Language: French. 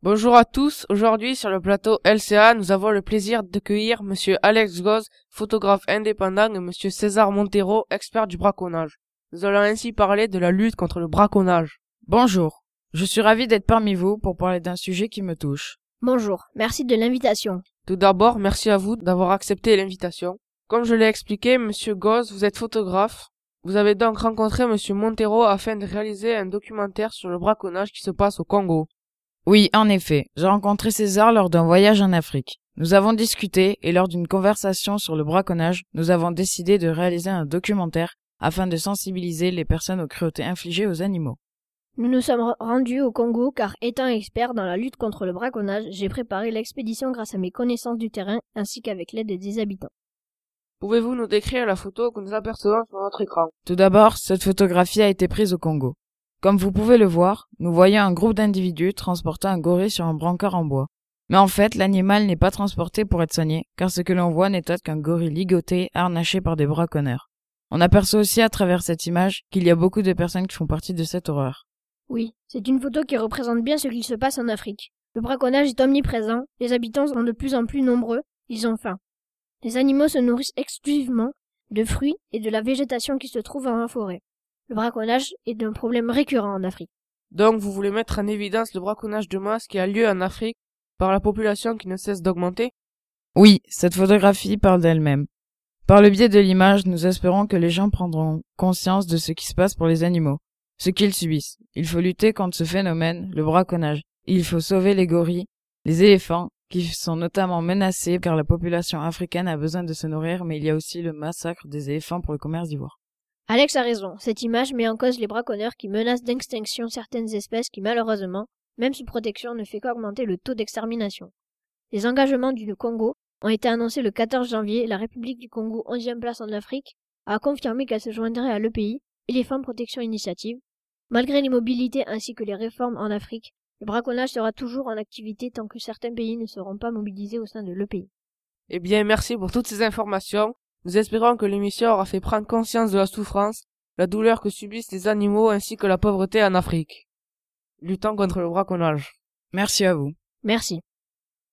Bonjour à tous, aujourd'hui sur le plateau LCA, nous avons le plaisir d'accueillir monsieur Alex Goz, photographe indépendant et monsieur César Montero, expert du braconnage. Nous allons ainsi parler de la lutte contre le braconnage. Bonjour, je suis ravi d'être parmi vous pour parler d'un sujet qui me touche. Bonjour, merci de l'invitation. Tout d'abord, merci à vous d'avoir accepté l'invitation. Comme je l'ai expliqué, monsieur Goz, vous êtes photographe. Vous avez donc rencontré monsieur Montero afin de réaliser un documentaire sur le braconnage qui se passe au Congo. Oui, en effet, j'ai rencontré César lors d'un voyage en Afrique. Nous avons discuté et lors d'une conversation sur le braconnage, nous avons décidé de réaliser un documentaire afin de sensibiliser les personnes aux cruautés infligées aux animaux. Nous nous sommes rendus au Congo car étant expert dans la lutte contre le braconnage, j'ai préparé l'expédition grâce à mes connaissances du terrain ainsi qu'avec l'aide des habitants. Pouvez-vous nous décrire la photo que nous apercevons sur notre écran? Tout d'abord, cette photographie a été prise au Congo. Comme vous pouvez le voir, nous voyons un groupe d'individus transportant un gorille sur un brancard en bois. Mais en fait, l'animal n'est pas transporté pour être soigné, car ce que l'on voit n'est autre qu'un gorille ligoté, harnaché par des braconneurs. On aperçoit aussi à travers cette image qu'il y a beaucoup de personnes qui font partie de cette horreur. Oui, c'est une photo qui représente bien ce qu'il se passe en Afrique. Le braconnage est omniprésent, les habitants sont de plus en plus nombreux, ils ont faim. Les animaux se nourrissent exclusivement de fruits et de la végétation qui se trouve dans la forêt. Le braconnage est un problème récurrent en Afrique. Donc vous voulez mettre en évidence le braconnage de masse qui a lieu en Afrique par la population qui ne cesse d'augmenter? Oui, cette photographie parle d'elle-même. Par le biais de l'image, nous espérons que les gens prendront conscience de ce qui se passe pour les animaux, ce qu'ils subissent. Il faut lutter contre ce phénomène, le braconnage. Il faut sauver les gorilles, les éléphants, qui sont notamment menacés car la population africaine a besoin de se nourrir, mais il y a aussi le massacre des éléphants pour le commerce d'ivoire. Alex a raison, cette image met en cause les braconneurs qui menacent d'extinction certaines espèces qui malheureusement, même sous protection, ne fait qu'augmenter le taux d'extermination. Les engagements du Congo ont été annoncés le 14 janvier, la République du Congo, 11e place en Afrique, a confirmé qu'elle se joindrait à l'EPI, Éléphant Protection Initiative. Malgré l'immobilité ainsi que les réformes en Afrique, le braconnage sera toujours en activité tant que certains pays ne seront pas mobilisés au sein de l'EPI. Eh bien, merci pour toutes ces informations. Nous espérons que l'émission aura fait prendre conscience de la souffrance, la douleur que subissent les animaux ainsi que la pauvreté en Afrique. Luttant contre le braconnage. Merci à vous. Merci.